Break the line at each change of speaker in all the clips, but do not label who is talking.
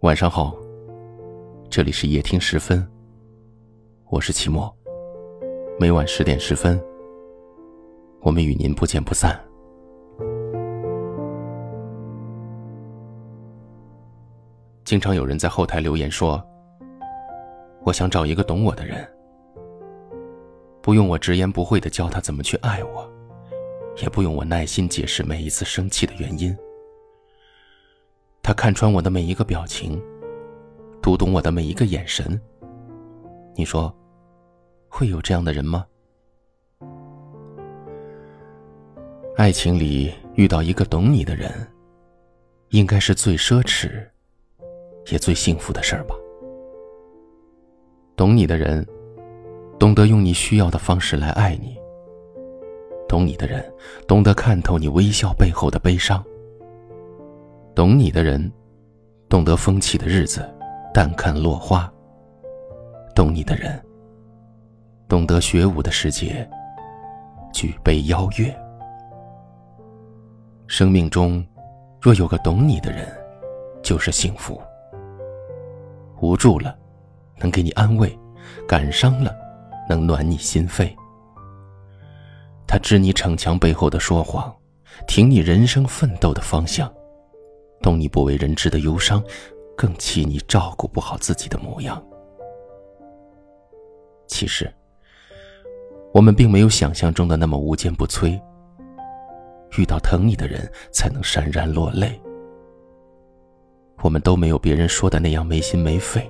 晚上好，这里是夜听十分，我是齐墨。每晚十点十分，我们与您不见不散。经常有人在后台留言说：“我想找一个懂我的人，不用我直言不讳的教他怎么去爱我，也不用我耐心解释每一次生气的原因。他看穿我的每一个表情，读懂我的每一个眼神。你说？”会有这样的人吗？爱情里遇到一个懂你的人，应该是最奢侈，也最幸福的事儿吧。懂你的人，懂得用你需要的方式来爱你。懂你的人，懂得看透你微笑背后的悲伤。懂你的人，懂得风起的日子，淡看落花。懂你的人。懂得学武的世界，举杯邀月。生命中，若有个懂你的人，就是幸福。无助了，能给你安慰；感伤了，能暖你心扉。他知你逞强背后的说谎，挺你人生奋斗的方向，懂你不为人知的忧伤，更气你照顾不好自己的模样。其实。我们并没有想象中的那么无坚不摧。遇到疼你的人，才能潸然落泪。我们都没有别人说的那样没心没肺，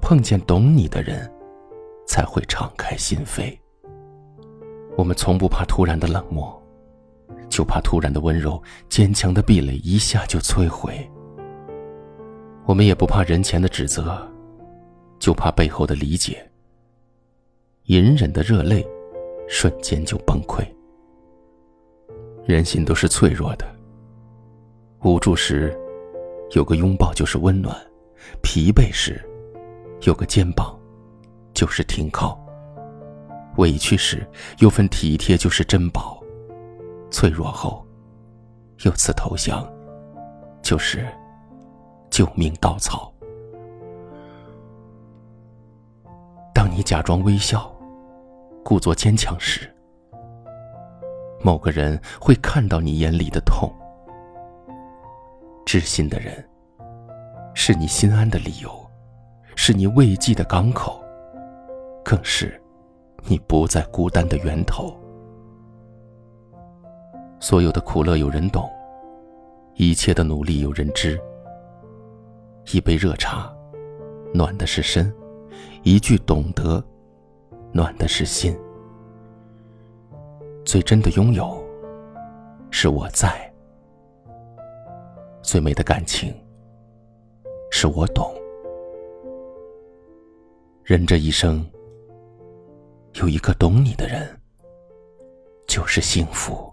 碰见懂你的人，才会敞开心扉。我们从不怕突然的冷漠，就怕突然的温柔，坚强的壁垒一下就摧毁。我们也不怕人前的指责，就怕背后的理解。隐忍的热泪。瞬间就崩溃。人心都是脆弱的，无助时有个拥抱就是温暖，疲惫时有个肩膀就是停靠，委屈时有份体贴就是珍宝，脆弱后有次投降就是救命稻草。当你假装微笑。故作坚强时，某个人会看到你眼里的痛。知心的人，是你心安的理由，是你慰藉的港口，更是你不再孤单的源头。所有的苦乐有人懂，一切的努力有人知。一杯热茶，暖的是身；一句懂得。暖的是心，最真的拥有是我在，最美的感情是我懂。人这一生有一个懂你的人，就是幸福。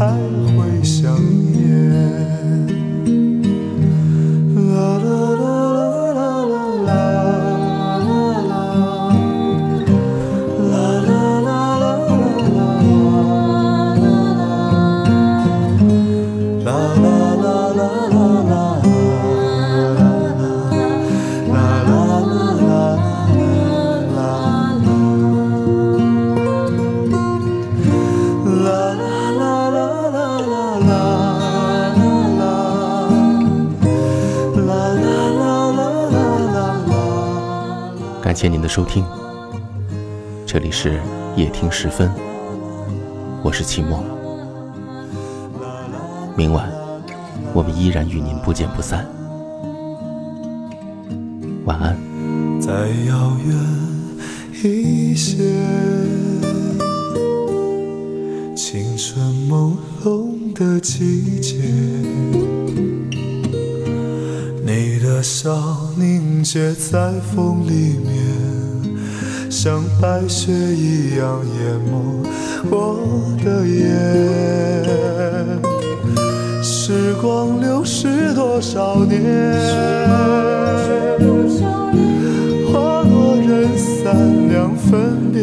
才会想念啦啦
谢您的收听，这里是夜听时分，我是齐墨。明晚我们依然与您不见不散，晚安。
再遥远一些，青春朦胧的季节，你的笑凝结在风里面，像白雪一样淹没我的眼。时光流逝多少年？花落人散两分别，